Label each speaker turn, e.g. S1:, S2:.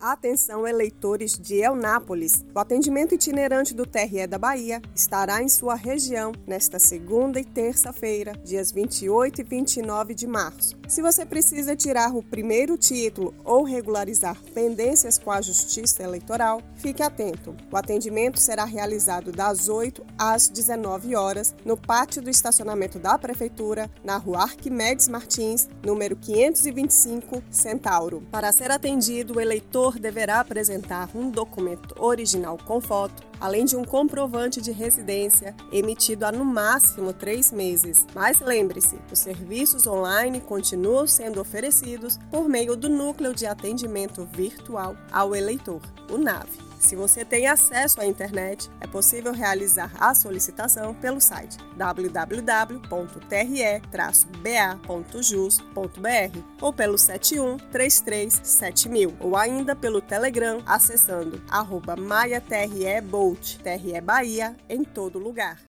S1: Atenção, eleitores de Eunápolis! O atendimento itinerante do TRE da Bahia estará em sua região nesta segunda e terça-feira, dias 28 e 29 de março. Se você precisa tirar o primeiro título ou regularizar pendências com a Justiça Eleitoral, fique atento. O atendimento será realizado das 8 às 19 horas no pátio do estacionamento da Prefeitura, na rua Arquimedes Martins, número 525, Centauro. Para ser atendido, o eleitor deverá apresentar um documento original com foto, além de um comprovante de residência emitido há no máximo três meses. Mas lembre-se, os serviços online continuam sendo oferecidos por meio do Núcleo de Atendimento Virtual ao Eleitor, o NAVE. Se você tem acesso à internet, é possível realizar a solicitação pelo site www.tre-ba.jus.br ou pelo 71 33 7000 ou ainda pelo Telegram acessando arroba maiatrebolt, TRE Bahia em todo lugar.